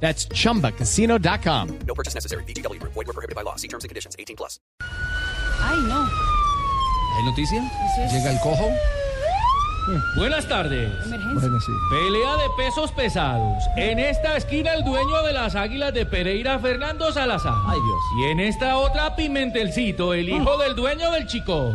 That's chumbacasino.com. No purchase necessary. BGW. Void were prohibited by law. See terms and conditions. 18 plus. Ay, no. ¿Hay noticia? Es- Llega el cojo. Buenas tardes. Emergencia. Pelea de pesos pesados. En esta esquina el dueño de las águilas de Pereira, Fernando Salazar. Ay, Dios. Y en esta otra Pimentelcito, el hijo del dueño del chico.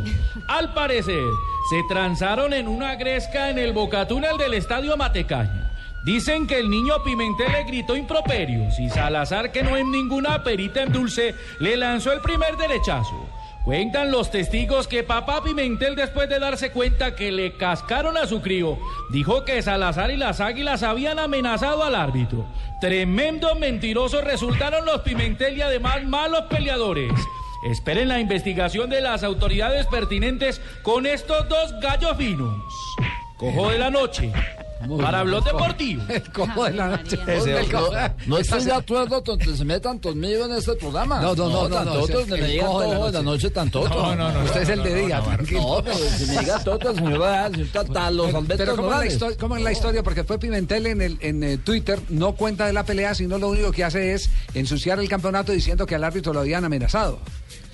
Al parecer, se transaron en una gresca en el bocatúnel del estadio Matecaña. Dicen que el niño Pimentel le gritó improperios y Salazar, que no es ninguna perita en dulce, le lanzó el primer derechazo. Cuentan los testigos que papá Pimentel, después de darse cuenta que le cascaron a su crío, dijo que Salazar y las águilas habían amenazado al árbitro. Tremendos mentirosos resultaron los Pimentel y además malos peleadores. Esperen la investigación de las autoridades pertinentes con estos dos gallos finos. Cojo de la noche. Para Blog Deportivo. El cojo de la noche. No estoy de acuerdo con que se metan conmigo en este programa. No, no, no, no, no, el me digan cojo de la todo de la noche. tan toto. No, no, no. Usted es el de día, tranquilo. No, pero si me diga totos, me va a dar hasta los Pero, Alberto pero ¿cómo, es la Morales. historia, cómo es la historia? Porque fue Pimentel en, el, en eh, Twitter, no cuenta de la pelea, sino lo único que hace es ensuciar el campeonato diciendo que al árbitro lo habían amenazado.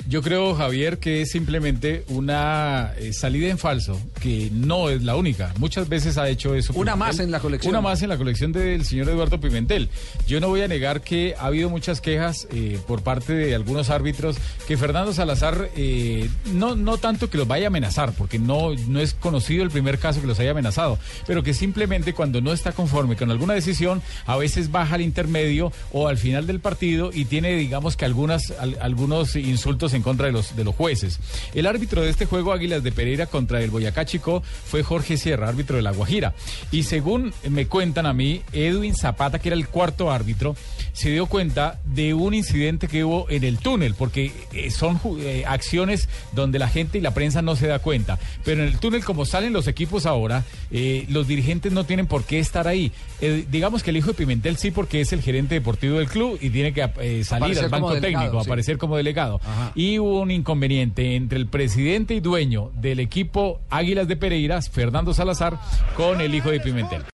Yo creo, Javier, que es simplemente una eh, salida en falso, que no es la única. Muchas veces ha hecho eso. Una Pimentel. más en la colección. Una más en la colección del señor Eduardo Pimentel. Yo no voy a negar que ha habido muchas quejas eh, por parte de algunos árbitros que Fernando Salazar, eh, no, no tanto que los vaya a amenazar, porque no, no es conocido el primer caso que los haya amenazado, pero que simplemente cuando no está conforme con alguna decisión, a veces baja al intermedio o al final del partido y tiene, digamos que algunas, al- algunos insultos en contra de los, de los jueces. El árbitro de este juego Águilas de Pereira contra el Boyacá Chico fue Jorge Sierra, árbitro de La Guajira. Y según me cuentan a mí, Edwin Zapata, que era el cuarto árbitro, se dio cuenta de un incidente que hubo en el túnel, porque eh, son eh, acciones donde la gente y la prensa no se da cuenta. Pero en el túnel, como salen los equipos ahora, eh, los dirigentes no tienen por qué estar ahí. Eh, digamos que el hijo de Pimentel sí, porque es el gerente deportivo del club y tiene que salir Aparecer al banco delegado, técnico, sí. aparecer como delegado. Ajá. Y hubo un inconveniente entre el presidente y dueño del equipo Águilas de Pereira, Fernando Salazar, con el hijo de Pimentel.